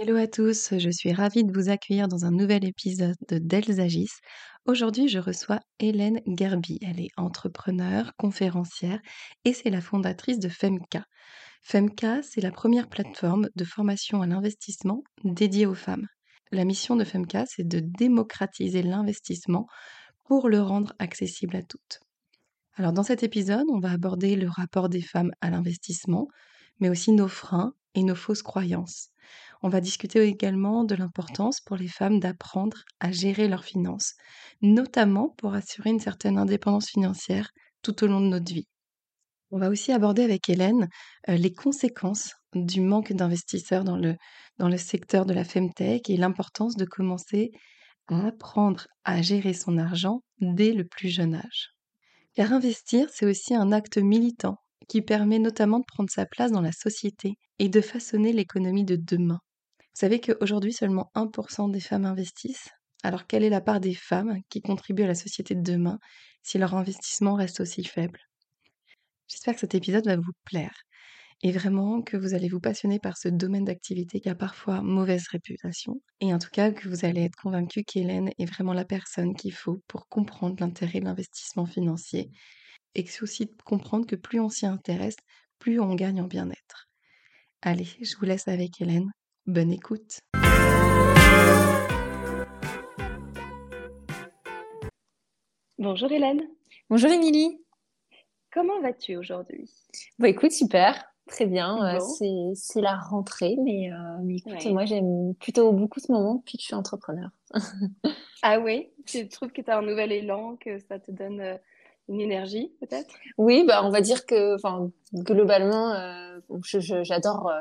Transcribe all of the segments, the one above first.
Hello à tous, je suis ravie de vous accueillir dans un nouvel épisode de D'Elles agissent. Aujourd'hui, je reçois Hélène Gerby. Elle est entrepreneure, conférencière et c'est la fondatrice de Femka. Femka, c'est la première plateforme de formation à l'investissement dédiée aux femmes. La mission de Femka, c'est de démocratiser l'investissement pour le rendre accessible à toutes. Alors dans cet épisode, on va aborder le rapport des femmes à l'investissement, mais aussi nos freins et nos fausses croyances. On va discuter également de l'importance pour les femmes d'apprendre à gérer leurs finances, notamment pour assurer une certaine indépendance financière tout au long de notre vie. On va aussi aborder avec Hélène les conséquences du manque d'investisseurs dans le, dans le secteur de la Femtech et l'importance de commencer à apprendre à gérer son argent dès le plus jeune âge. Car investir, c'est aussi un acte militant qui permet notamment de prendre sa place dans la société et de façonner l'économie de demain. Vous savez qu'aujourd'hui, seulement 1% des femmes investissent. Alors, quelle est la part des femmes qui contribuent à la société de demain si leur investissement reste aussi faible? J'espère que cet épisode va vous plaire et vraiment que vous allez vous passionner par ce domaine d'activité qui a parfois mauvaise réputation et en tout cas que vous allez être convaincu qu'Hélène est vraiment la personne qu'il faut pour comprendre l'intérêt de l'investissement financier et que aussi de comprendre que plus on s'y intéresse, plus on gagne en bien-être. Allez, je vous laisse avec Hélène. Bonne écoute. Bonjour Hélène. Bonjour Émilie. Comment vas-tu aujourd'hui? Bah écoute, super, très bien. Euh, c'est la rentrée, mais, euh, écoute, moi j'aime plutôt beaucoup ce moment depuis que je suis entrepreneur. ah oui Tu trouves que tu as un nouvel élan, que ça te donne euh, une énergie peut-être? Oui, bah, on va dire que globalement, j'adore,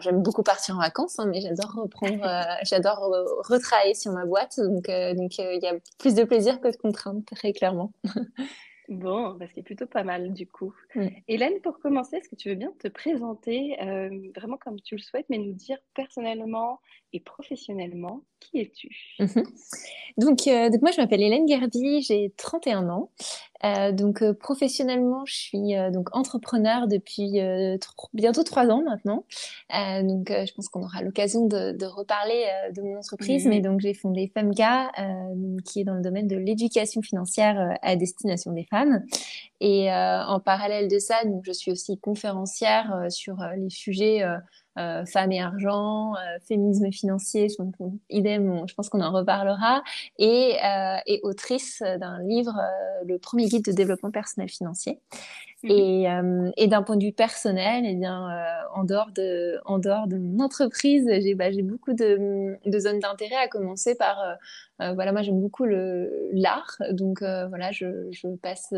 j'aime beaucoup partir en vacances, hein, mais j'adore reprendre, j'adore retravailler sur ma boîte. Donc il y a plus de plaisir que de contraintes, très clairement. Bon, bah, c'est plutôt pas mal du coup. Hélène, pour commencer, est-ce que tu veux bien te présenter euh, vraiment comme tu le souhaites, mais nous dire personnellement et professionnellement qui es-tu? Mhm. donc, euh, donc, moi, je m'appelle Hélène Gerby, j'ai 31 ans. Euh, donc euh, professionnellement, je suis donc entrepreneur depuis bientôt trois ans maintenant. donc je pense qu'on aura l'occasion de, de, reparler de mon entreprise, mais donc j'ai fondé Femga, qui est dans le domaine de l'éducation financière à destination des femmes. Et en parallèle de ça, donc je suis aussi conférencière sur les sujets femmes et argent, euh, féminisme financier, je, idem, je pense qu'on en reparlera, et, euh, et autrice d'un livre, le premier guide de développement personnel financier. Mhm. Et, euh, et d'un point de vue personnel, eh bien, euh, en, dehors de, en dehors de mon entreprise, j'ai bah, beaucoup de, de zones d'intérêt, à commencer par, euh, voilà, moi j'aime beaucoup l'art, donc voilà, je, je passe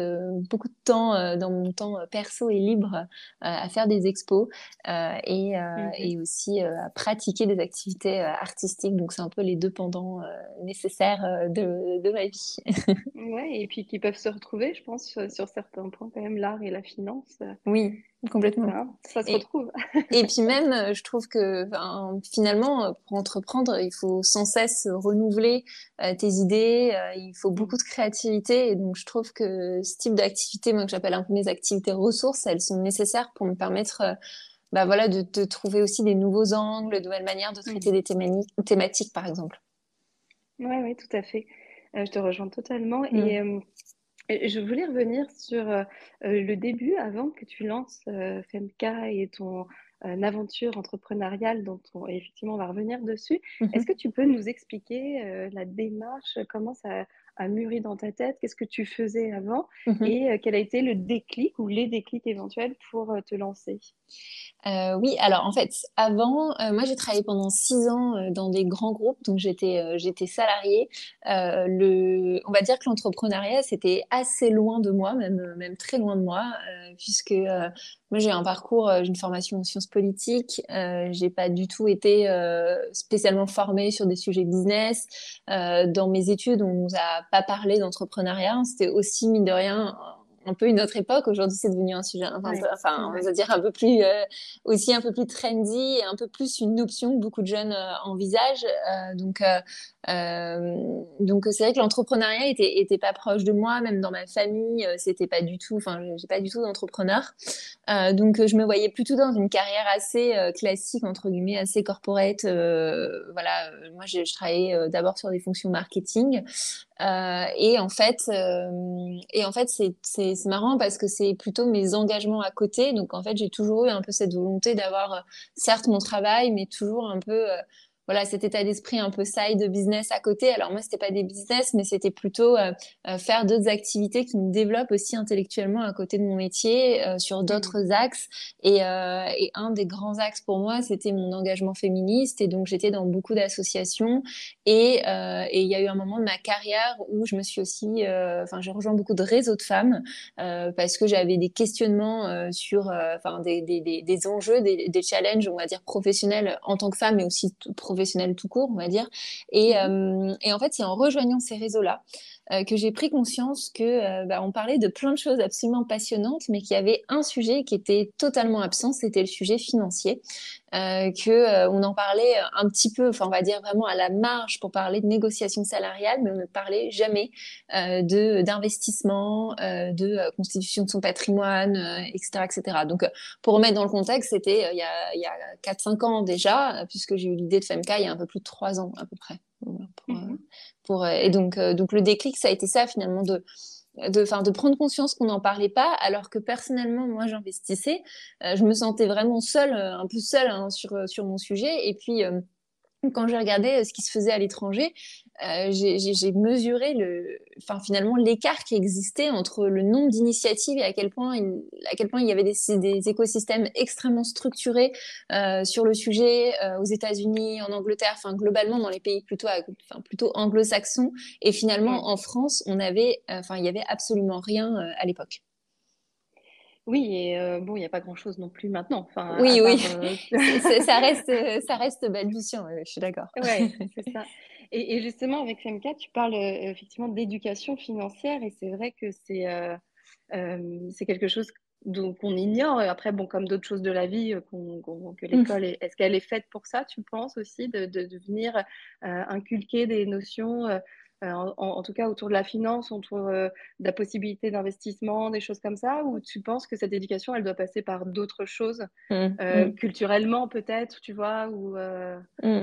beaucoup de temps dans mon temps perso et libre à faire des expos et, mhm. et aussi à pratiquer des activités artistiques, donc c'est un peu les deux pendants nécessaires de, de ma vie. ouais, et puis qui peuvent se retrouver, je pense, sur certains points quand même, l'art et la finance. Oui, complètement. Ça, se retrouve. et puis même, euh, je trouve que finalement, euh, pour entreprendre, il faut sans cesse renouveler euh, tes idées, il faut beaucoup de créativité. Et donc, je trouve que ce type d'activité, moi que j'appelle un peu mes activités ressources, elles sont nécessaires pour me permettre bah, voilà, de, trouver aussi des nouveaux angles, de nouvelles manières de traiter des thématiques, par exemple. Oui, oui, tout à fait. je te rejoins totalement. Et mm. Je voulais revenir sur euh, euh, le début, avant que tu lances euh, Femka et ton aventure entrepreneuriale dont on, effectivement on va revenir dessus. Mm-hmm. Est-ce que tu peux nous expliquer la démarche, comment ça a mûri dans ta tête, qu'est-ce que tu faisais avant mm-hmm. et quel a été le déclic ou les déclics éventuels pour te lancer? Euh, oui, alors en fait, avant, euh, moi j'ai travaillé pendant six ans euh, dans des grands groupes, donc j'étais euh, j'étais salariée. le, on va dire que l'entrepreneuriat c'était assez loin de moi, même même très loin de moi, puisque moi, j'ai un parcours, j'ai une formation en sciences politiques. Euh, j'ai pas du tout été spécialement formée sur des sujets business. dans mes études, on nous a pas parlé d'entrepreneuriat. C'était aussi mine de rien un peu une autre époque. Aujourd'hui, c'est devenu un sujet, enfin, on va dire un peu plus, euh, aussi un peu plus trendy et un peu plus une option que beaucoup de jeunes euh, envisagent. Euh, donc, donc c'est vrai que l'entrepreneuriat était, était pas proche de moi, même dans ma famille, c'était pas du tout, enfin, j'ai pas du tout d'entrepreneur. donc, je me voyais plutôt dans une carrière assez classique, entre guillemets, assez corporate. voilà, moi, je, je travaillais d'abord sur des fonctions marketing. Euh, et en fait, euh, et en fait, c'est marrant parce que c'est plutôt mes engagements à côté. Donc en fait, j'ai toujours eu un peu cette volonté d'avoir, euh, certes, mon travail, mais toujours un peu voilà cet état d'esprit un peu side business à côté. Alors moi, c'était pas des business, mais c'était plutôt euh, euh, faire d'autres activités qui me développent aussi intellectuellement à côté de mon métier euh, sur d'autres mmh. axes. Et, et, un des grands axes pour moi, c'était mon engagement féministe. Et donc j'étais dans beaucoup d'associations. Et il y a eu un moment de ma carrière où je me suis aussi, enfin, j'ai rejoint beaucoup de réseaux de femmes parce que j'avais des questionnements sur, enfin, des, des, des, des, enjeux, des, des challenges, on va dire professionnels en tant que femme, mais aussi professionnels professionnel tout court, on va dire. Et, mmh euh, et en fait, c'est en rejoignant ces réseaux-là euh, que j'ai pris conscience que euh, bah, on parlait de plein de choses absolument passionnantes, mais qu'il y avait un sujet qui était totalement absent, c'était le sujet financier. Euh, que euh, on en parlait un petit peu, enfin on va dire vraiment à la marge pour parler de négociations salariales, mais on ne parlait jamais de d'investissement, de constitution de son patrimoine, etc., etc. Donc pour remettre dans le contexte, c'était il y a il y a quatre cinq ans déjà, puisque j'ai eu l'idée de FMK il y a un peu plus de trois ans à peu près. Pour, mmh pour, et donc donc le déclic ça a été ça finalement de de, fin, de prendre conscience qu'on n'en parlait pas, alors que personnellement, moi, j'investissais. Euh, je me sentais vraiment seule, euh, un peu seule hein, sur, euh, sur mon sujet. Et puis, quand j'ai regardé ce qui se faisait à l'étranger, euh, j'ai mesuré le, enfin finalement l'écart qui existait entre le nombre d'initiatives et à quel point il, à quel point il y avait des, des écosystèmes extrêmement structurés euh, sur le sujet euh, aux États-Unis, en Angleterre, enfin globalement dans les pays plutôt, enfin plutôt anglo-saxons. Et finalement en France, on avait, enfin il y avait absolument rien à l'époque. Oui, et bon, il n'y a pas grand-chose non plus maintenant. Enfin, oui, oui, ça reste, ça reste balbutiant. je suis d'accord. Oui, c'est ça. Et, justement, avec FMK, tu parles euh, effectivement d'éducation financière et c'est vrai que c'est euh, euh, c'est quelque chose qu'on ignore. Après, bon, comme d'autres choses de la vie, que mmh. l'école, est, ce qu'elle est faite pour ça, tu penses aussi, de, de, venir inculquer des notions euh, en, tout cas autour de la finance, autour euh, de la possibilité d'investissement, des choses comme ça, ou tu penses que cette éducation, elle doit passer par d'autres choses, mmh, euh, mmh. culturellement peut-être, tu vois, ou mmh.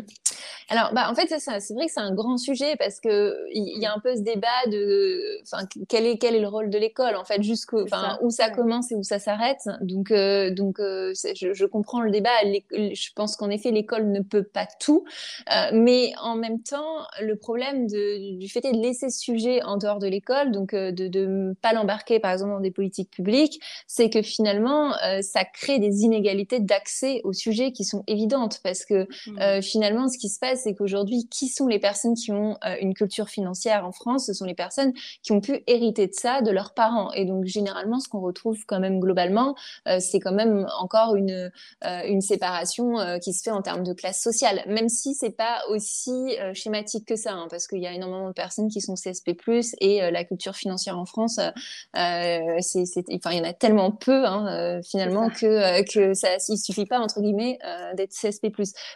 Alors, bah, en fait, c'est vrai que c'est un grand sujet parce que il y, a un peu ce débat de, enfin, quel est quel est le rôle de l'école, en fait, jusqu'où, enfin, où ça commence et où ça s'arrête. Donc, donc, je, je, comprends le débat. Je pense qu'en effet, l'école ne peut pas tout, mais en même temps, le problème de, du fait de laisser ce sujet en dehors de l'école, donc euh, de ne pas l'embarquer par exemple dans des politiques publiques, c'est que finalement euh, ça crée des inégalités d'accès au sujet qui sont évidentes parce que mmh. euh, finalement ce qui se passe c'est qu'aujourd'hui qui sont les personnes qui ont une culture financière en France? Ce sont les personnes qui ont pu hériter de ça de leurs parents. Et donc généralement ce qu'on retrouve quand même globalement c'est quand même encore une une séparation qui se fait en termes de classe sociale, même si c'est pas aussi schématique que ça, hein, parce qu'il y a énormément de personnes qui sont CSP+, et euh, la culture financière en France, euh, euh, c'est, enfin, il y en a tellement peu hein, finalement que que ça, il suffit pas entre guillemets d'être CSP+.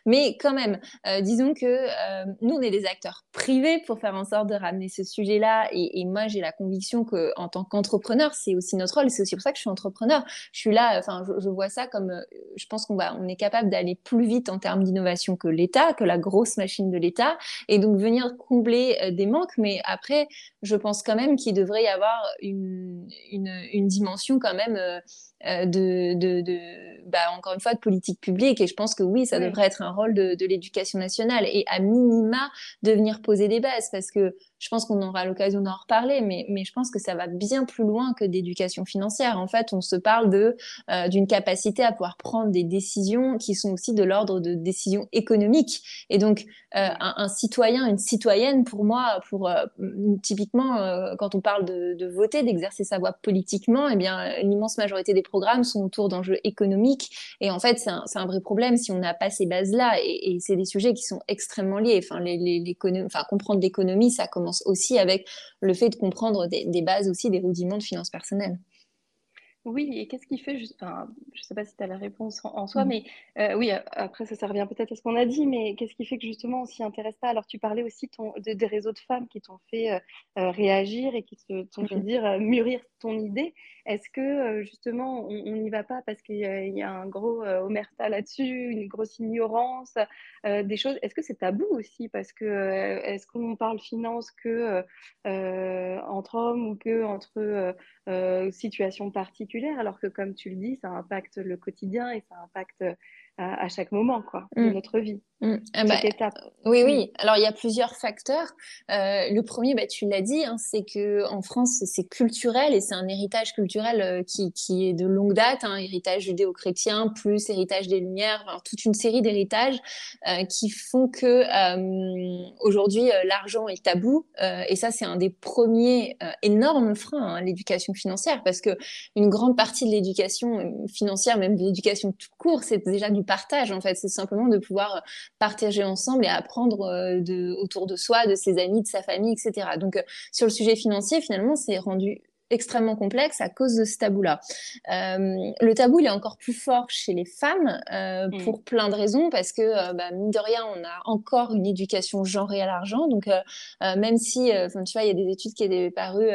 Mais quand même, disons que nous on est des acteurs privés pour faire en sorte de ramener ce sujet-là, et, moi j'ai la conviction que en tant qu'entrepreneur, c'est aussi notre rôle, c'est aussi pour ça que je suis entrepreneur. Je suis là, enfin, je, vois ça comme, je pense qu'on on est capable d'aller plus vite en termes d'innovation que l'État, que la grosse machine de l'État, et donc venir combler des manques. Mais après, je pense quand même qu'il devrait y avoir une, une, dimension quand même euh, euh, de, de, de bah, encore une fois, de politique publique. Et je pense que oui, ça devrait être un rôle de, de l'éducation nationale. Et à minima de venir poser des bases. Parce que je pense qu'on aura l'occasion d'en reparler, mais, je pense que ça va bien plus loin que d'éducation financière. En fait, on se parle de d'une capacité à pouvoir prendre des décisions qui sont aussi de l'ordre de décisions économiques. Et donc, un, un, citoyen, une citoyenne, pour moi, pour typiquement quand on parle de, voter, d'exercer sa voix politiquement, eh bien, l'immense majorité des programmes sont autour d'enjeux économiques. Et en fait, c'est un, vrai problème si on n'a pas ces bases-là. Et, c'est des sujets qui sont extrêmement liés. Enfin comprendre l'économie, ça commence aussi avec le fait de comprendre des, bases aussi, des rudiments de finances personnelles. Oui, et qu'est-ce qui fait, enfin, je ne sais pas si tu as la réponse en, soi, mmh. mais euh, oui, après ça, ça revient peut-être à ce qu'on a dit, mais qu'est-ce qui fait que justement on s'y intéresse pas? Alors tu parlais aussi ton, des réseaux de femmes qui t'ont fait euh, euh, réagir et qui t'ont fait mmh dire mûrir ton idée. Est-ce que justement on n'y va pas parce qu'il y, a un gros omerta là-dessus, une grosse ignorance, des choses? Est-ce que c'est tabou aussi? Parce que est-ce qu'on parle finance que entre hommes ou que entre situations particulières Alors que comme tu le dis, ça impacte le quotidien et ça impacte à, chaque moment quoi, de mmh. notre vie. Mmh. Ah bah, oui, oui. Mmh. Alors il y a plusieurs facteurs. Euh, le premier, bah, tu l'as dit, hein, c'est que en France c'est culturel et c'est un héritage culturel euh, qui, qui, est de longue date, hein, héritage judéo-chrétien plus héritage des Lumières, enfin, toute une série d'héritages euh, qui font que aujourd'hui l'argent est tabou et ça c'est un des premiers énormes freins à l'éducation financière parce que une grande partie de l'éducation financière, même de l'éducation tout court, c'est déjà du partage en fait, c'est simplement de pouvoir partager ensemble et apprendre euh, de, autour de soi, de ses amis, de sa famille, etc. Donc euh, sur le sujet financier, finalement, c'est rendu extrêmement complexe à cause de ce tabou-là. Euh, le tabou, il est encore plus fort chez les femmes euh, mm. pour plein de raisons, parce que, euh, bah, mine de rien, on a encore une éducation genrée à l'argent. Donc, même si, tu vois, il y a des études qui étaient parues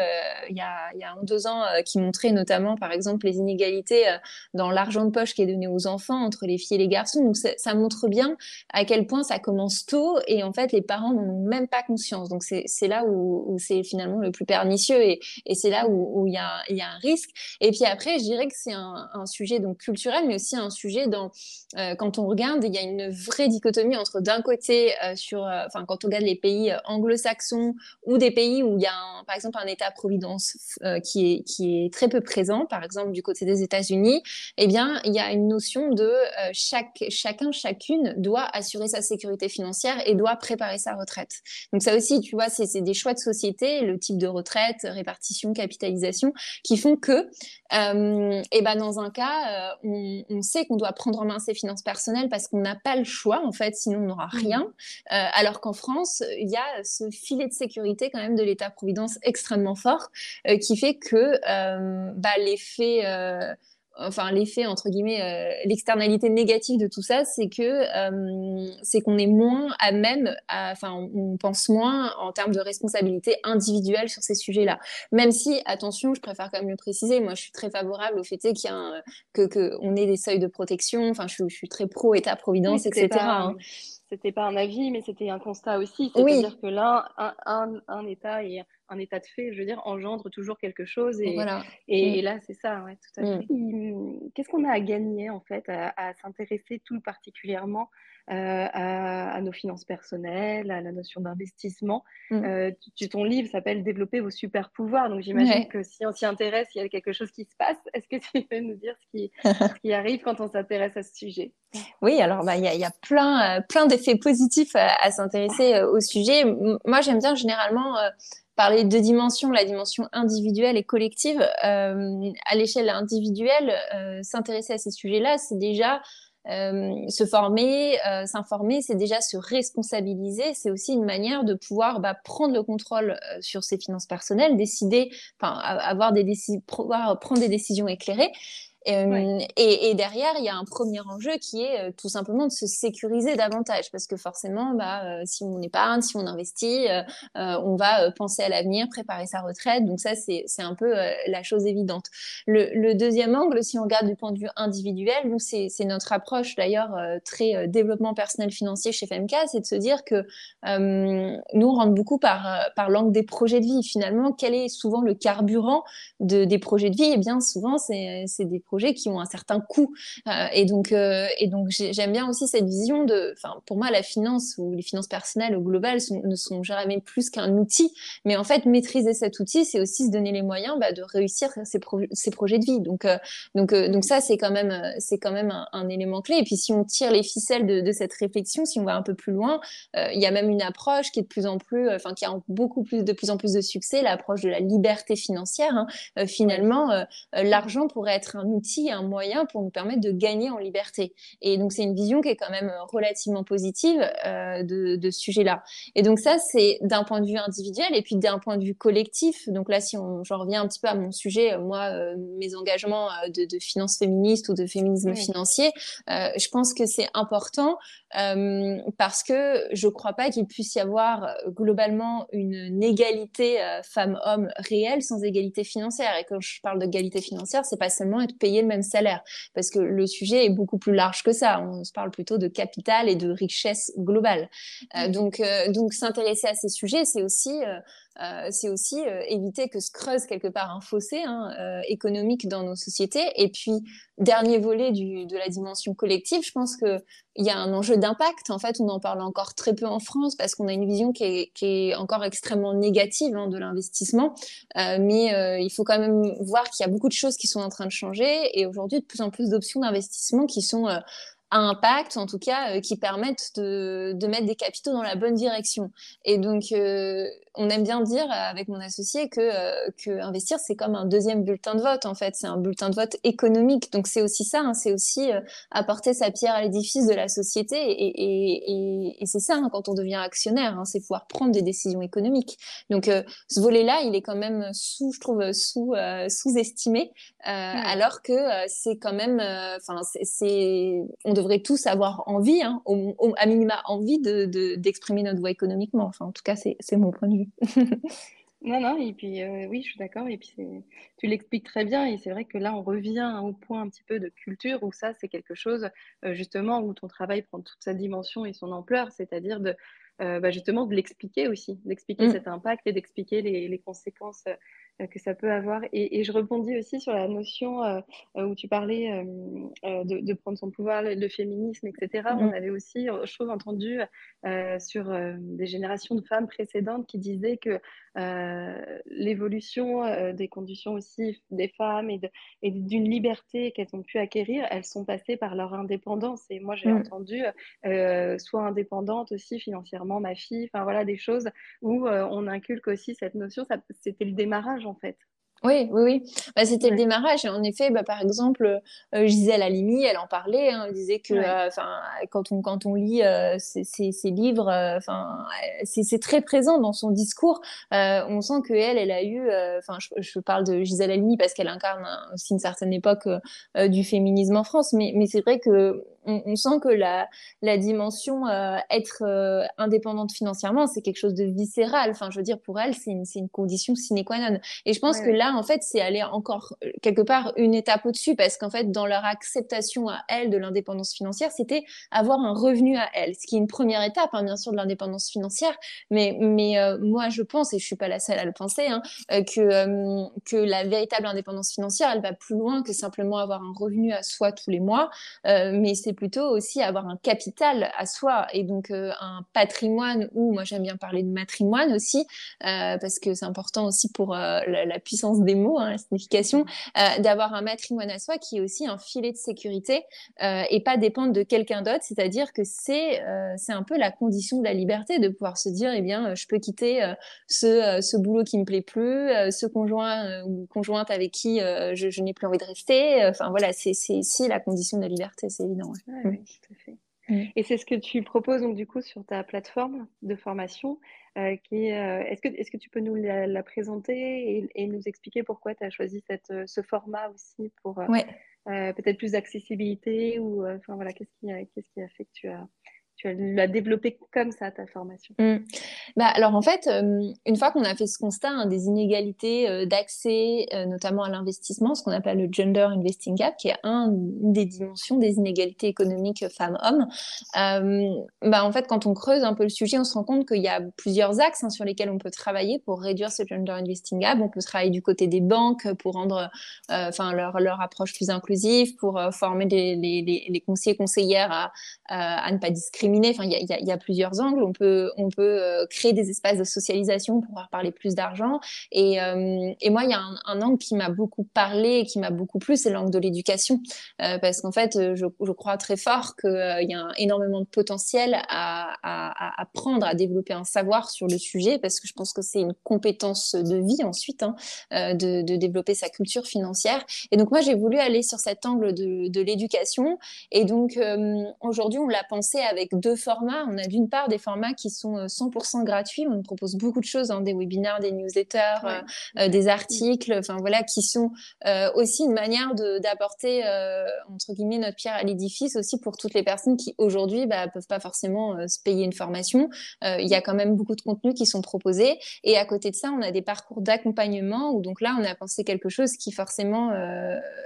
il y, a, il y a un ou deux ans qui montraient notamment, par exemple, les inégalités dans l'argent de poche qui est donné aux enfants entre les filles et les garçons. Donc, ça montre bien à quel point ça commence tôt et en fait, les parents n'en ont même pas conscience. Donc, c'est là où, où c'est finalement le plus pernicieux et, et c'est là où où, il, y a, un risque. Et puis après, je dirais que c'est un, sujet donc culturel, mais aussi un sujet dans euh, quand on regarde, il y a une vraie dichotomie entre d'un côté euh, sur, euh, enfin quand on regarde les pays anglo-saxons ou des pays où il y a par exemple un État-providence qui est qui est très peu présent, par exemple du côté des États-Unis, eh bien il y a une notion de chaque chacun chacune doit assurer sa sécurité financière et doit préparer sa retraite. Donc ça aussi, tu vois, c'est des choix de société, le type de retraite, répartition, capitalisation qui font que, euh, et ben dans un cas, euh, on, on, sait qu'on doit prendre en main ses finances personnelles parce qu'on n'a pas le choix en fait, sinon on n'aura mmh. rien. Euh, alors qu'en France, il y a ce filet de sécurité quand même de l'État-providence extrêmement fort euh, qui fait que bah, l'effet enfin l'effet entre guillemets euh, l'externalité négative de tout ça c'est que euh, c'est qu'on est moins à même enfin on, pense moins en termes de responsabilité individuelle sur ces sujets-là. Même si attention je préfère quand même le préciser moi je suis très favorable au fait qu'il y a un, que, que on ait des seuils de protection. Enfin je, je suis très pro état providence etc hein. c'était pas un avis mais c'était un constat aussi. C'est-à-dire que là un, un, un état et un état de fait, je veux dire, engendre toujours quelque chose. Et, et, mm. là, c'est ça, ouais, tout à fait. Mm. Qu'est-ce qu'on a à gagner, en fait, à, s'intéresser tout particulièrement euh, à, nos finances personnelles, à la notion d'investissement? Mm. Euh, tu, ton livre s'appelle Développer vos super pouvoirs. Donc j'imagine que si on s'y intéresse, il y a quelque chose qui se passe. Est-ce que tu peux nous dire ce qui, qui arrive quand on s'intéresse à ce sujet? Oui, alors bah, il y, a, plein, euh, plein d'effets positifs à, s'intéresser au sujet. Moi, j'aime bien généralement parler de deux dimensions, la dimension individuelle et collective. Euh, à l'échelle individuelle, euh, s'intéresser à ces sujets-là, c'est déjà euh, se former, euh, s'informer, c'est déjà se responsabiliser. C'est aussi une manière de pouvoir bah, prendre le contrôle sur ses finances personnelles, décider, enfin avoir des décisions, pouvoir prendre des décisions éclairées. Et, derrière, il y a un premier enjeu qui est tout simplement de se sécuriser davantage, parce que forcément, bah, si on épargne, si on investit, on va penser à l'avenir, préparer sa retraite. Donc ça, c'est un peu la chose évidente. Le, deuxième angle, si on regarde du point de vue individuel, nous, c'est notre approche d'ailleurs très développement personnel financier chez FMK, c'est de se dire que nous, on rentre beaucoup par, par l'angle des projets de vie. Finalement, quel est souvent le carburant de, des projets de vie? Eh bien, souvent, c'est des projets projets qui ont un certain coût. et donc, et donc j'aime bien aussi cette vision de, enfin, pour moi, la finance ou les finances personnelles au global ne sont jamais plus qu'un outil. Mais en fait, maîtriser cet outil, c'est aussi se donner les moyens bah, de réussir ces, ces, projets de vie. Donc, donc, donc ça, c'est quand même, c'est quand même un, élément clé. Et puis, si on tire les ficelles de, cette réflexion, si on va un peu plus loin, il y a même une approche qui est de plus en plus, enfin, qui a beaucoup plus, de plus en plus de succès, l'approche de la liberté financière. Hein. Euh, finalement, euh, euh, l'argent pourrait être un outil, un moyen pour nous permettre de gagner en liberté. Et donc, c'est une vision qui est quand même relativement positive de, de ce sujet-là. Et donc, ça, c'est d'un point de vue individuel et puis d'un point de vue collectif. Donc là, si j'en reviens un petit peu à mon sujet, moi, mes engagements de, de finances féministes ou de féminisme financier, je pense que c'est important parce que je ne crois pas qu'il puisse y avoir globalement une égalité femmes-hommes réelle sans égalité financière. Et quand je parle d'égalité financière, c'est pas seulement être payé le même salaire, parce que le sujet est beaucoup plus large que ça. On se parle plutôt de capital et de richesse globale. Euh, donc, euh, donc s'intéresser à ces sujets, c'est aussi euh, euh, c'est aussi euh, éviter que se creuse quelque part un fossé hein, euh, économique dans nos sociétés. Et puis, dernier volet du, de la dimension collective, je pense qu'il y a un enjeu d'impact. En fait, on en parle encore très peu en France parce qu'on a une vision qui est, qui est encore extrêmement négative hein, de l'investissement. mais il faut quand même voir qu'il y a beaucoup de choses qui sont en train de changer et aujourd'hui, de plus en plus d'options d'investissement qui sont à impact, en tout cas, qui permettent de, de, mettre des capitaux dans la bonne direction. Et donc, on aime bien dire avec mon associé que, euh, que investir, c'est comme un deuxième bulletin de vote, en fait. C'est un bulletin de vote économique. Donc, c'est aussi ça, hein, c'est aussi euh, apporter sa pierre à l'édifice de la société. Et, et, et, et c'est ça, hein, quand on devient actionnaire, hein, c'est pouvoir prendre des décisions économiques. Donc, euh, ce volet-là, il est quand même sous, je trouve, sous, sous-estimé, alors que c'est quand même, enfin, c'est, on devrait tous avoir envie, hein, au, à minima envie de, d'exprimer notre voix économiquement. Enfin, en tout cas, c'est, c'est mon point de vue. Non, non, et puis euh, oui, je suis d'accord, et puis tu l'expliques très bien, et c'est vrai que là, on revient au point un petit peu de culture, où ça, c'est quelque chose, euh, justement, où ton travail prend toute sa dimension et son ampleur, c'est-à-dire de, euh, bah, justement, de l'expliquer aussi, d'expliquer mm. cet impact et d'expliquer les, les, conséquences que ça peut avoir. Et, et, je rebondis aussi sur la notion euh, euh, où tu parlais de, de, prendre son pouvoir, le, féminisme, etc. On mm-hmm. avait aussi, je trouve, entendu sur des générations de femmes précédentes qui disaient que l'évolution des conditions aussi des femmes et d'une liberté qu'elles ont pu acquérir, elles sont passées par leur indépendance. Et moi, j'ai mm. entendu soit indépendante aussi financièrement, ma fille, enfin voilà, des choses où on inculque aussi cette notion. C'était le démarrage en fait. Oui, oui, oui. Bah, c'était le démarrage. Et en effet, bah, par exemple, euh, Gisèle Halimi, elle en parlait. Hein, elle disait que euh, quand, on, quand on lit euh, ces, livres, c'est très présent dans son discours. on sent qu'elle, elle a eu. Enfin, je, je, parle de Gisèle Halimi parce qu'elle incarne aussi une certaine époque du féminisme en France. Mais, mais c'est vrai que on, sent que la, la dimension euh, être euh, indépendante financièrement, c'est quelque chose de viscéral. Enfin, je veux dire, pour elle, c'est une, une, condition sine qua non. Et je pense que là, en fait, c'est aller encore euh, quelque part une étape au-dessus, parce qu'en fait, dans leur acceptation à elle de l'indépendance financière, c'était avoir un revenu à elle, ce qui est une première étape, hein, bien sûr, de l'indépendance financière. Mais, mais moi, je pense, et je suis pas la seule à le penser, hein, que, que la véritable indépendance financière, elle va plus loin que simplement avoir un revenu à soi tous les mois. mais c'est plutôt aussi avoir un capital à soi et donc euh, un patrimoine ou moi j'aime bien parler de matrimoine aussi euh, parce que c'est important aussi pour euh, la, puissance des mots, hein, la signification, d'avoir un matrimoine à soi qui est aussi un filet de sécurité et pas dépendre de quelqu'un d'autre. C'est-à-dire que c'est c'est un peu la condition de la liberté de pouvoir se dire eh bien je peux quitter ce, ce boulot qui me plaît plus, ce conjoint ou conjointe avec qui je, je n'ai plus envie de rester. Enfin voilà, c'est ici la condition de la liberté, c'est évident. Oui, tout à fait. Et c'est ce que tu proposes donc du coup sur ta plateforme de formation. Euh, qui euh, est-ce que est-ce que tu peux nous la, présenter et, nous expliquer pourquoi tu as choisi cette, euh, ce format aussi pour peut-être plus d'accessibilité ou enfin voilà qu'est-ce qui a, qu'est-ce qui a fait que tu as tu l'as développé comme ça, ta formation mmh. bah, Alors en fait, une fois qu'on a fait ce constat hein, des inégalités d'accès, notamment à l'investissement, ce qu'on appelle le gender investing gap, qui est un, une des dimensions des inégalités économiques femmes-hommes, bah, en fait, quand on creuse un peu le sujet, on se rend compte qu'il y a plusieurs axes hein, sur lesquels on peut travailler pour réduire ce gender investing gap. On peut travailler du côté des banques pour rendre leur, leur approche plus inclusive, pour former les, les, les conseillers conseillères à, à ne pas discriminer. Enfin, il y a, plusieurs angles. On peut, on peut euh, créer des espaces de socialisation pour pouvoir parler plus d'argent. Et, euh, et, moi, il y a un, angle qui m'a beaucoup parlé et qui m'a beaucoup plu, c'est l'angle de l'éducation. Euh, parce qu'en fait, je, crois très fort qu'il y a énormément de potentiel à, à, apprendre, à développer un savoir sur le sujet, parce que je pense que c'est une compétence de vie ensuite, hein, de, de, développer sa culture financière. Et donc, moi, j'ai voulu aller sur cet angle de, de l'éducation. Et donc, aujourd'hui, on l'a pensé avec deux formats. On a d'une part des formats qui sont 100% euh, gratuits. On propose beaucoup de choses, hein, des webinaires, des newsletters, euh, euh, des articles, enfin voilà, qui sont aussi une manière d'apporter entre guillemets notre pierre à l'édifice aussi pour toutes les personnes qui aujourd'hui bah, peuvent pas forcément se payer une formation. Il y a quand même beaucoup de contenus qui sont proposés. Et à côté de ça, on a des parcours d'accompagnement où donc là, on a pensé quelque chose qui forcément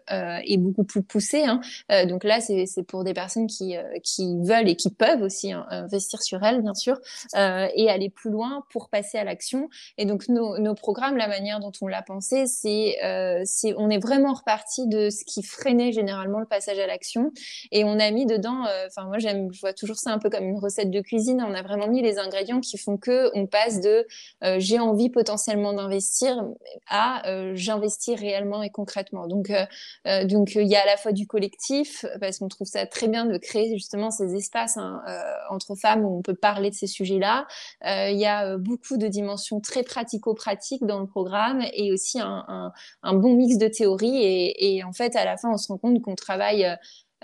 est beaucoup plus poussé. Hein. donc là, c'est pour des personnes qui qui veulent et qui peuvent aussi hein, investir sur elles, bien sûr, euh, et aller plus loin pour passer à l'action. Et donc, nos, programmes, la manière dont on l'a pensé, c'est, euh, on est vraiment reparti de ce qui freinait généralement le passage à l'action. Et on a mis dedans, euh, enfin, moi, je vois toujours ça un peu comme une recette de cuisine. On a vraiment mis les ingrédients qui font que on passe de euh, j'ai envie potentiellement d'investir à j'investis réellement et concrètement. Donc, donc, il y a à la fois du collectif, parce qu'on trouve ça très bien de créer justement ces espaces hein, entre femmes où on peut parler de ces sujets-là. Euh, il y a euh, beaucoup de dimensions très pratico-pratiques dans le programme et aussi un, bon mix de théorie. Et, et, en fait, à la fin, on se rend compte qu'on travaille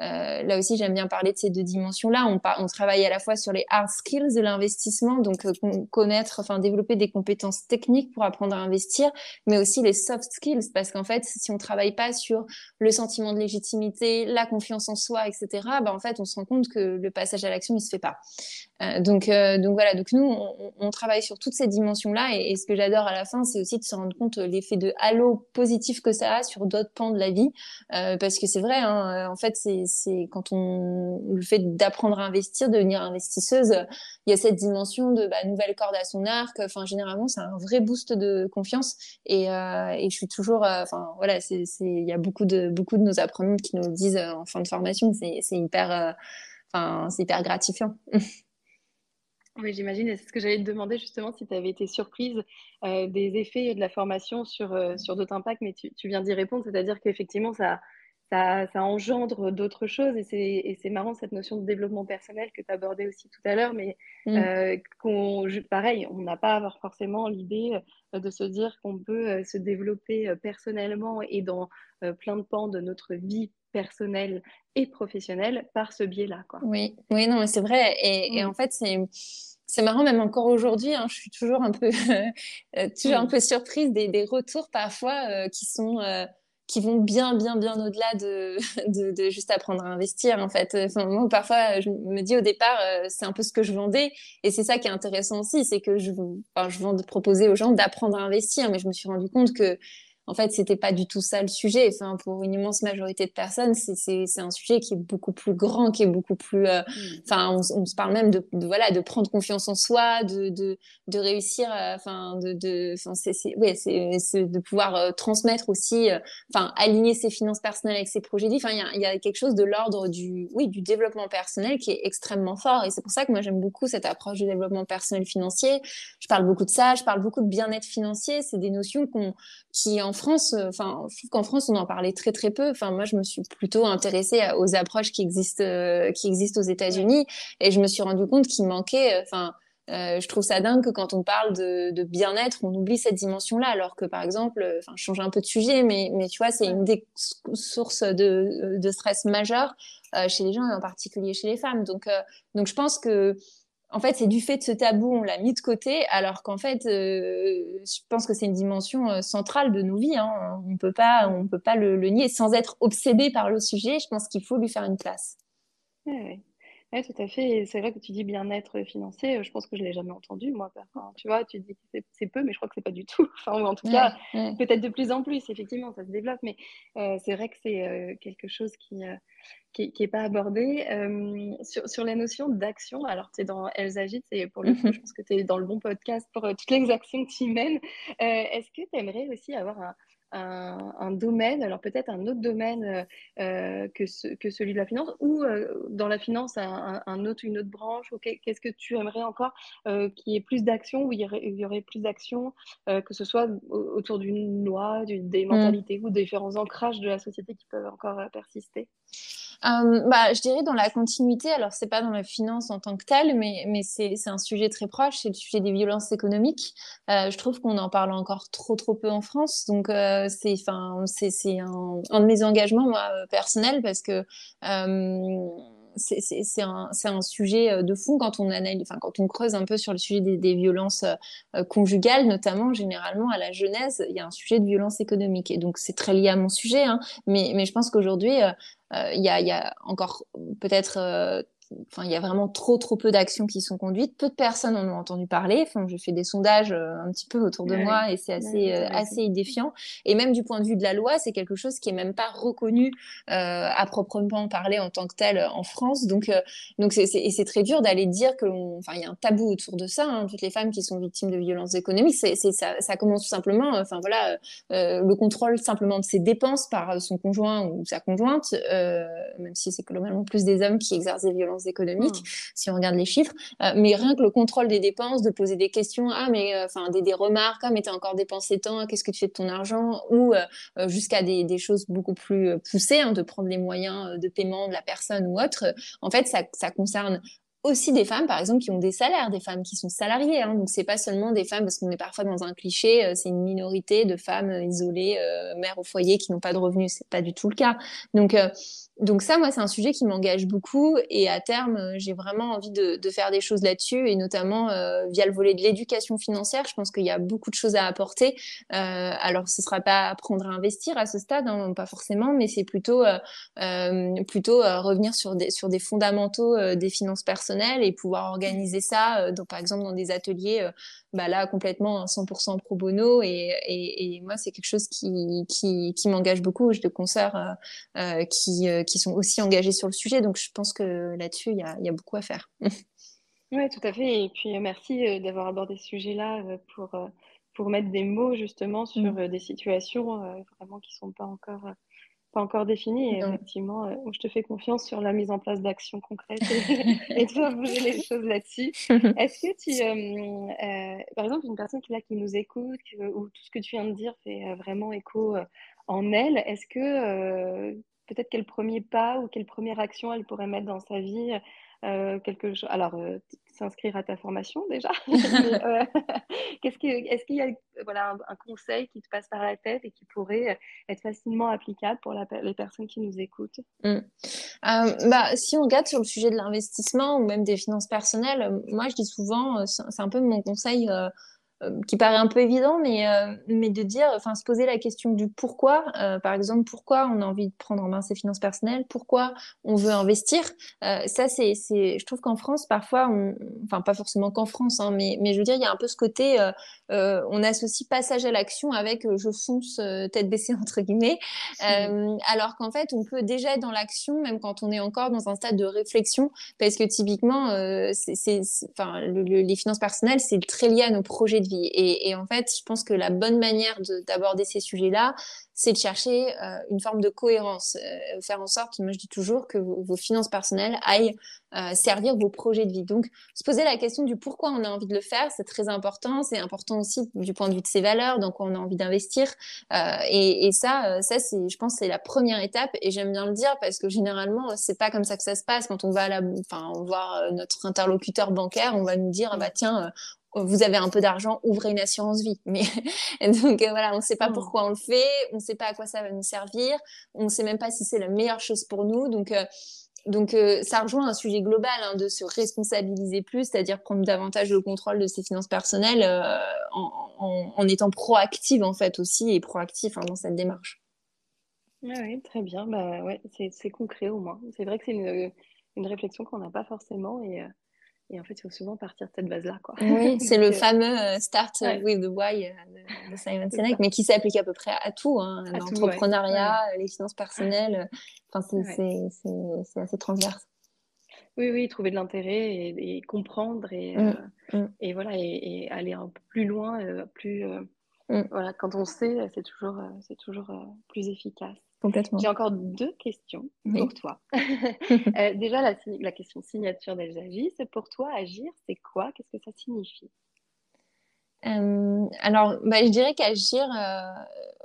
euh, là aussi, j'aime bien parler de ces deux dimensions-là. On, on, travaille à la fois sur les hard skills de l'investissement, donc euh, connaître, enfin développer des compétences techniques pour apprendre à investir, mais aussi les soft skills, parce qu'en fait, si on travaille pas sur le sentiment de légitimité, la confiance en soi, etc., bah, en fait, on se rend compte que le passage à l'action, il se fait pas. Euh, donc, donc voilà, donc nous, on, travaille sur toutes ces dimensions-là, et, et, ce que j'adore à la fin, c'est aussi de se rendre compte l'effet de halo positif que ça a sur d'autres pans de la vie, parce que c'est vrai, hein, en fait, c'est c'est quand on le fait d'apprendre à investir, devenir investisseuse, il y a cette dimension de bah, nouvelle corde à son arc. Enfin, généralement, c'est un vrai boost de confiance. Et, euh, et je suis toujours, euh, enfin voilà, c'est, il y a beaucoup de beaucoup de nos apprenantes qui nous le disent euh, en fin de formation. C'est, c'est hyper, enfin, c'est hyper gratifiant. Oui, j'imagine. Et c'est ce que j'allais te demander justement si tu avais été surprise des effets de la formation sur, sur d'autres impacts, mais tu, tu viens d'y répondre, c'est-à-dire qu'effectivement, ça, ça, engendre d'autres choses. Et c'est marrant cette notion de développement personnel que tu abordais aussi tout à l'heure, mais mm. euh, qu'on, pareil, on n'a pas forcément l'idée euh, de se dire qu'on peut euh, se développer personnellement et dans plein de pans de notre vie personnelle et professionnelle par ce biais-là. Oui, oui, non, c'est vrai. Et, mm. en fait, c'est c'est marrant même encore aujourd'hui hein, je suis toujours un peu toujours un mm. peu surprise des, des retours parfois qui sont qui vont bien, bien, bien au-delà de, juste apprendre à investir, en fait. Parfois, je me dis au départ, euh, c'est un peu ce que je vendais. Et c'est ça qui est intéressant aussi, c'est que je, je vends de proposer aux gens d'apprendre à investir. Mais je me suis rendu compte que en fait, c'était pas du tout ça le sujet. Enfin, pour une immense majorité de personnes, c'est un sujet qui est beaucoup plus grand, qui est beaucoup plus. Euh, mm. Enfin, on, on, se parle même de, de, voilà, de prendre confiance en soi, de de, de réussir. Euh, enfin, de de. Enfin, c'est ouais, c'est de pouvoir euh, transmettre aussi. Enfin, aligner ses finances personnelles avec ses projets de Enfin, il y a, y a quelque chose de l'ordre du oui du développement personnel qui est extrêmement fort. Et c'est pour ça que moi j'aime beaucoup cette approche du développement personnel financier. Je parle beaucoup de ça. Je parle beaucoup de bien-être financier. C'est des notions qu'on qui en France, euh, enfin, je trouve qu'en France, on en parlait très très peu. Enfin, moi, je me suis plutôt intéressée aux approches qui existent, euh, qui existent aux États-Unis, et je me suis rendu compte qu'il manquait. Euh, enfin, je trouve ça dingue que quand on parle de, bien-être, on oublie cette dimension-là, alors que par exemple, enfin, je change un peu de sujet, mais mais tu vois, c'est une des sources de, de stress majeur chez les gens et en particulier chez les femmes. Donc donc je pense que en fait, c'est du fait de ce tabou, on l'a mis de côté, alors qu'en fait, euh, je pense que c'est une dimension euh, centrale de nos vies. Hein. On peut pas, on peut pas le, nier sans être obsédé par le sujet. Je pense qu'il faut lui faire une place. Oui, tout à fait. c'est vrai que tu dis bien-être financier. Je pense que je ne l'ai jamais entendu, moi. tu vois, tu dis que c'est peu, mais je crois que c'est pas du tout. Enfin, en tout cas, peut-être de plus en plus, effectivement, ça se développe. Mais euh, c'est vrai que c'est euh, quelque chose qui n'est euh, qui, pas abordé. sur, sur les notions d'action, alors tu es dans Elles agitent, et pour le coup, je pense que tu es dans le bon podcast pour toutes les actions que tu mènes. Est-ce que tu aimerais aussi avoir un un, domaine, alors peut-être un autre domaine euh, euh, que, que, celui de la finance, ou euh, dans la finance un, autre, une autre branche, qu'est-ce que tu aimerais encore qu'il y ait plus d'action, où il y aurait, plus d'action, que ce soit autour d'une loi, des mmh. mentalités ou différents ancrages de la société qui peuvent encore persister? Euh, bah, je dirais dans la continuité, alors c'est pas dans la finance en tant que telle, mais, mais c'est un sujet très proche, c'est le sujet des violences économiques. Euh, je trouve qu'on en parle encore trop trop peu en France, donc euh, c'est un, un de mes engagements moi personnels parce que euh, c'est un, un, sujet euh, de fond quand on analyse, quand on creuse un peu sur le sujet des, violences euh, euh, conjugales, notamment généralement à la genèse, il y a un sujet de violence économique. Et donc c'est très lié à mon sujet, hein, mais, mais, je pense qu'aujourd'hui, il y, a, y, a, encore peut-être enfin, il y a vraiment trop, trop peu d'actions qui sont conduites. Peu de personnes en ont entendu parler. Enfin, je fais des sondages euh, un petit peu autour de moi et c'est assez, euh, assez édifiant. Et même du point de vue de la loi, c'est quelque chose qui est même pas reconnu euh, à proprement parler en tant que tel en France. Donc, donc c'est, et c'est très dur d'aller dire que, enfin, il y a un tabou autour de ça. Hein. Toutes les femmes qui sont victimes de violences économiques, c'est, ça, ça commence tout simplement, enfin voilà, le contrôle simplement de ses dépenses par son conjoint ou sa conjointe, même si c'est globalement plus des hommes qui exercent des violences économiques, mmh. si on regarde les chiffres. Euh, mais rien que le contrôle des dépenses, de poser des questions, ah mais euh, enfin des, des, remarques, ah mais t'as encore dépensé tant, qu'est-ce que tu fais de ton argent, ou euh, jusqu'à des, des, choses beaucoup plus poussées, hein, de prendre les moyens de paiement de la personne ou autre. En fait, ça, ça concerne aussi des femmes, par exemple, qui ont des salaires, des femmes qui sont salariées. Hein. Donc, c'est pas seulement des femmes, parce qu'on est parfois dans un cliché, c'est une minorité de femmes isolées, mères au foyer, qui n'ont pas de revenus. C'est pas du tout le cas. Donc, donc ça, moi, c'est un sujet qui m'engage beaucoup et à terme, euh, j'ai vraiment envie de, faire des choses là-dessus et notamment euh, via le volet de l'éducation financière. Je pense qu'il y a beaucoup de choses à apporter. Euh, alors, ce sera pas apprendre à investir à ce stade, hein, pas forcément, mais c'est plutôt plutôt revenir sur des sur des fondamentaux des finances personnelles et pouvoir organiser ça, par exemple dans des ateliers bah là complètement 100% pro bono et, moi c'est quelque chose qui, qui, m'engage beaucoup. J'ai des concerts qui, qui sont aussi engagés sur le sujet, donc je pense que là-dessus il y a, y a, beaucoup à faire. oui, tout à fait. Et puis merci euh, d'avoir abordé ce sujet-là pour, pour mettre des mots justement sur mmh. des situations vraiment qui sont pas encore pas encore défini. Et effectivement, euh, je te fais confiance sur la mise en place d'actions concrètes et, tu vas bouger les choses là-dessus. Est-ce que tu, euh, euh, par exemple, une personne qui, là, qui nous écoute, ou tout ce que tu viens de dire fait vraiment écho en elle, est-ce que peut-être quel premier pas ou quelle première action elle pourrait mettre dans sa vie quelque chose. Alors, s'inscrire à ta formation déjà. Euh, qu'est-ce est-ce qu'il y a voilà, un, conseil qui te passe par la tête et qui pourrait euh, être facilement applicable pour les personnes qui nous écoutent? Mmh. euh, bah, Si on regarde sur le sujet de l'investissement ou même des finances personnelles, moi je dis souvent, c'est un peu mon conseil euh, qui paraît un peu évident, mais, euh, mais de dire, enfin, se poser la question du pourquoi. Euh, par exemple, pourquoi on a envie de prendre en main ses finances personnelles, pourquoi on veut investir. ça, c'est, c'est, je trouve qu'en France, parfois, on, enfin, pas forcément qu'en France, hein, mais, mais je veux dire, il y a un peu ce côté, on associe passage à l'action avec je fonce tête baissée entre guillemets, alors qu'en fait, on peut déjà être dans l'action même quand on est encore dans un stade de réflexion, parce que typiquement, c'est, c'est, enfin, les finances personnelles, c'est très lié à nos projets vie. Et, en fait, je pense que la bonne manière d'aborder ces sujets-là, c'est de chercher euh, une forme de cohérence, euh, faire en sorte, moi je dis toujours, que vos, finances personnelles aillent euh, servir vos projets de vie. Donc, se poser la question du pourquoi on a envie de le faire, c'est très important. C'est important aussi du point de vue de ses valeurs, donc on a envie d'investir. Et, et, ça, ça c'est, je pense, c'est la première étape. Et j'aime bien le dire parce que généralement, c'est pas comme ça que ça se passe. Quand on va à la, enfin, voir notre interlocuteur bancaire, on va nous dire, ah bah tiens, vous avez un peu d'argent, ouvrez une assurance vie. Mais donc euh, voilà, on ne sait pas mmh. pourquoi on le fait, on ne sait pas à quoi ça va nous servir, on ne sait même pas si c'est la meilleure chose pour nous. Donc euh, donc euh, ça rejoint un sujet global hein, de se responsabiliser plus, c'est-à-dire prendre davantage le contrôle de ses finances personnelles en, étant proactive en fait aussi et proactif hein, dans cette démarche. oui, très bien. Bah, ouais, c'est concret au moins. C'est vrai que c'est une une réflexion qu'on n'a pas forcément et, et, en fait, il faut souvent partir de cette base-là. Quoi. Oui, c'est le fameux Start with the Why de, Simon Sinek, mais qui s'applique à peu près à tout, hein, l'entrepreneuriat, les finances personnelles, enfin, c'est assez transverse. Oui, oui, trouver de l'intérêt et, comprendre et, mmh, mmh. et voilà et, aller un peu plus loin, plus Mmh. Voilà, quand on sait, c'est toujours, euh, c'est toujours euh, plus efficace. Complètement. J'ai encore deux questions pour toi. Euh, déjà, la, la, question signature c'est pour toi, agir, c'est quoi? Qu'est-ce que ça signifie? Alors, bah, je dirais qu'agir,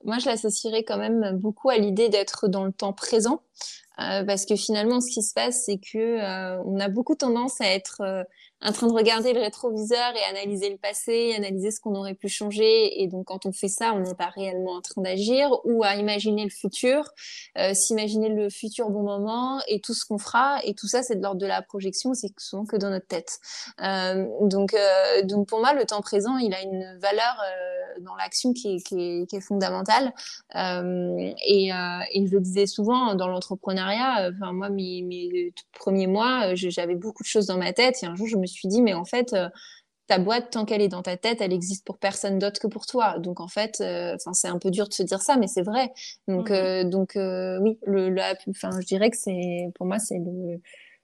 moi, je l'associerais quand même beaucoup à l'idée d'être dans le temps présent, parce que finalement, ce qui se passe, c'est que on a beaucoup tendance à être en train de regarder le rétroviseur et analyser le passé, analyser ce qu'on aurait pu changer. Et donc, quand on fait ça, on n'est pas réellement en train d'agir ou à imaginer le futur, euh, s'imaginer le futur bon moment et tout ce qu'on fera. Et tout ça, c'est de l'ordre de la projection, c'est souvent que dans notre tête. Euh, donc, euh, donc, pour moi, le temps présent, il a une valeur euh, dans l'action qui est, fondamentale. Euh, et, et, je le disais souvent dans l'entrepreneuriat. Enfin, moi, mes, mes premiers mois, j'avais beaucoup de choses dans ma tête. Et un jour, je me suis dit, mais en fait, euh, ta boîte, tant qu'elle est dans ta tête, elle existe pour personne d'autre que pour toi. Donc en fait, euh, c'est un peu dur de se dire ça, mais c'est vrai. Donc euh, donc oui, le, enfin je dirais que c'est pour moi c'est le,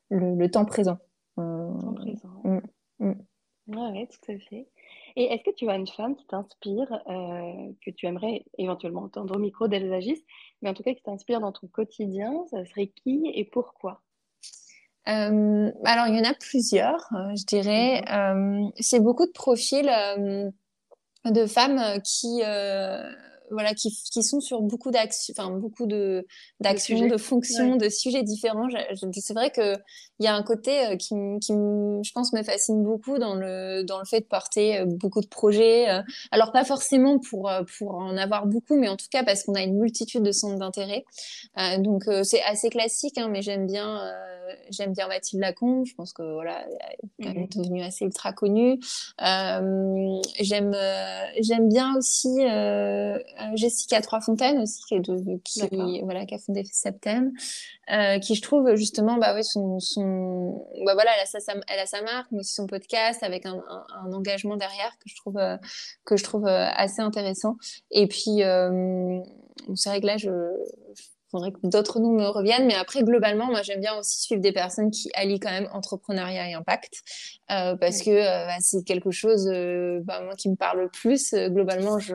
le, temps présent. Temps présent. Mm, mm. Ouais, tout à fait. Et est-ce que tu as une femme qui t'inspire, que tu aimerais éventuellement entendre au micro d'Elsagis, mais en tout cas qui t'inspire dans ton quotidien Ça serait qui et pourquoi? Euh, alors, il y en a plusieurs, euh, je dirais. Euh, c'est beaucoup de profils euh, de femmes qui voilà, qui, qui, sont sur beaucoup d'actions, enfin beaucoup de d'actions, de, fonctions, de sujets différents. C'est vrai que il y a un côté euh, qui, qui, je pense, me fascine beaucoup dans le dans le fait de porter euh, beaucoup de projets. Euh. Alors pas forcément pour pour en avoir beaucoup, mais en tout cas parce qu'on a une multitude de centres d'intérêt. Euh, donc c'est assez classique, hein, mais j'aime bien j'aime bien Mathilde Lacombe. Je pense que voilà, elle est mmh devenue assez ultra connue. j'aime j'aime bien aussi Jessica Troisfontaine aussi qui est de, qui voilà qui a fondé Septem, qui je trouve justement bah oui son, son bah voilà, elle a, sa, elle a sa marque, mais aussi son podcast avec un, un, engagement derrière que je trouve, euh, que je trouve euh, assez intéressant. Et puis, euh, c'est vrai que là, je, faudrait que d'autres noms me reviennent, mais après, globalement, moi, j'aime bien aussi suivre des personnes qui allient quand même entrepreneuriat et impact, parce que bah, c'est quelque chose, bah, moi, qui me parle plus. globalement, je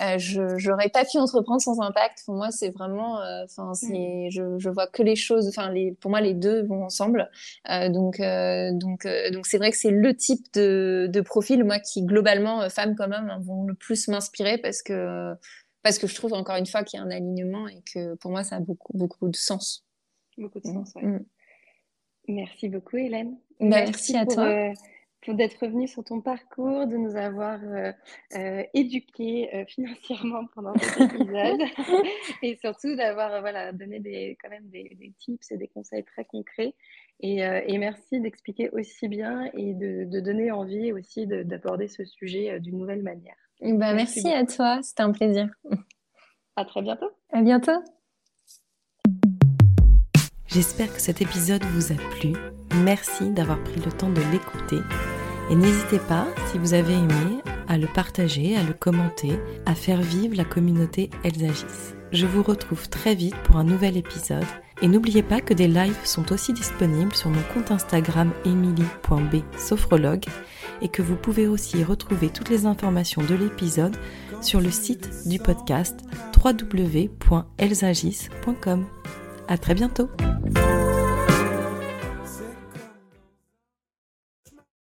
euh, je n'aurais pas pu entreprendre sans impact. Pour moi, c'est vraiment, euh, enfin, c'est, je, je vois que les choses, enfin, les, pour moi, les deux vont ensemble. Euh, donc, euh, donc, euh, donc, c'est vrai que c'est le type de, de profil, moi, qui globalement, femmes quand même, hein, vont le plus m'inspirer parce que, parce que je trouve encore une fois qu'il y a un alignement et que pour moi, ça a beaucoup, beaucoup de sens. Beaucoup de sens, oui. Mm. Merci beaucoup, Hélène. Bah, merci, à toi d'être revenu sur ton parcours, de nous avoir euh, euh éduqués euh, financièrement pendant cet épisode et surtout d'avoir euh, voilà, donné des, quand même des, des, tips et des conseils très concrets. Et, et merci d'expliquer aussi bien et de, de, donner envie aussi d'aborder ce sujet d'une nouvelle manière. Bah, merci, merci à toi, c'était un plaisir. À très bientôt. À bientôt. J'espère que cet épisode vous a plu. Merci d'avoir pris le temps de l'écouter. Et n'hésitez pas, si vous avez aimé, à le partager, à le commenter, à faire vivre la communauté Elsagis. Je vous retrouve très vite pour un nouvel épisode. Et n'oubliez pas que des lives sont aussi disponibles sur mon compte Instagram emily.b et que vous pouvez aussi retrouver toutes les informations de l'épisode sur le site du podcast www.elsagis.com. À très bientôt!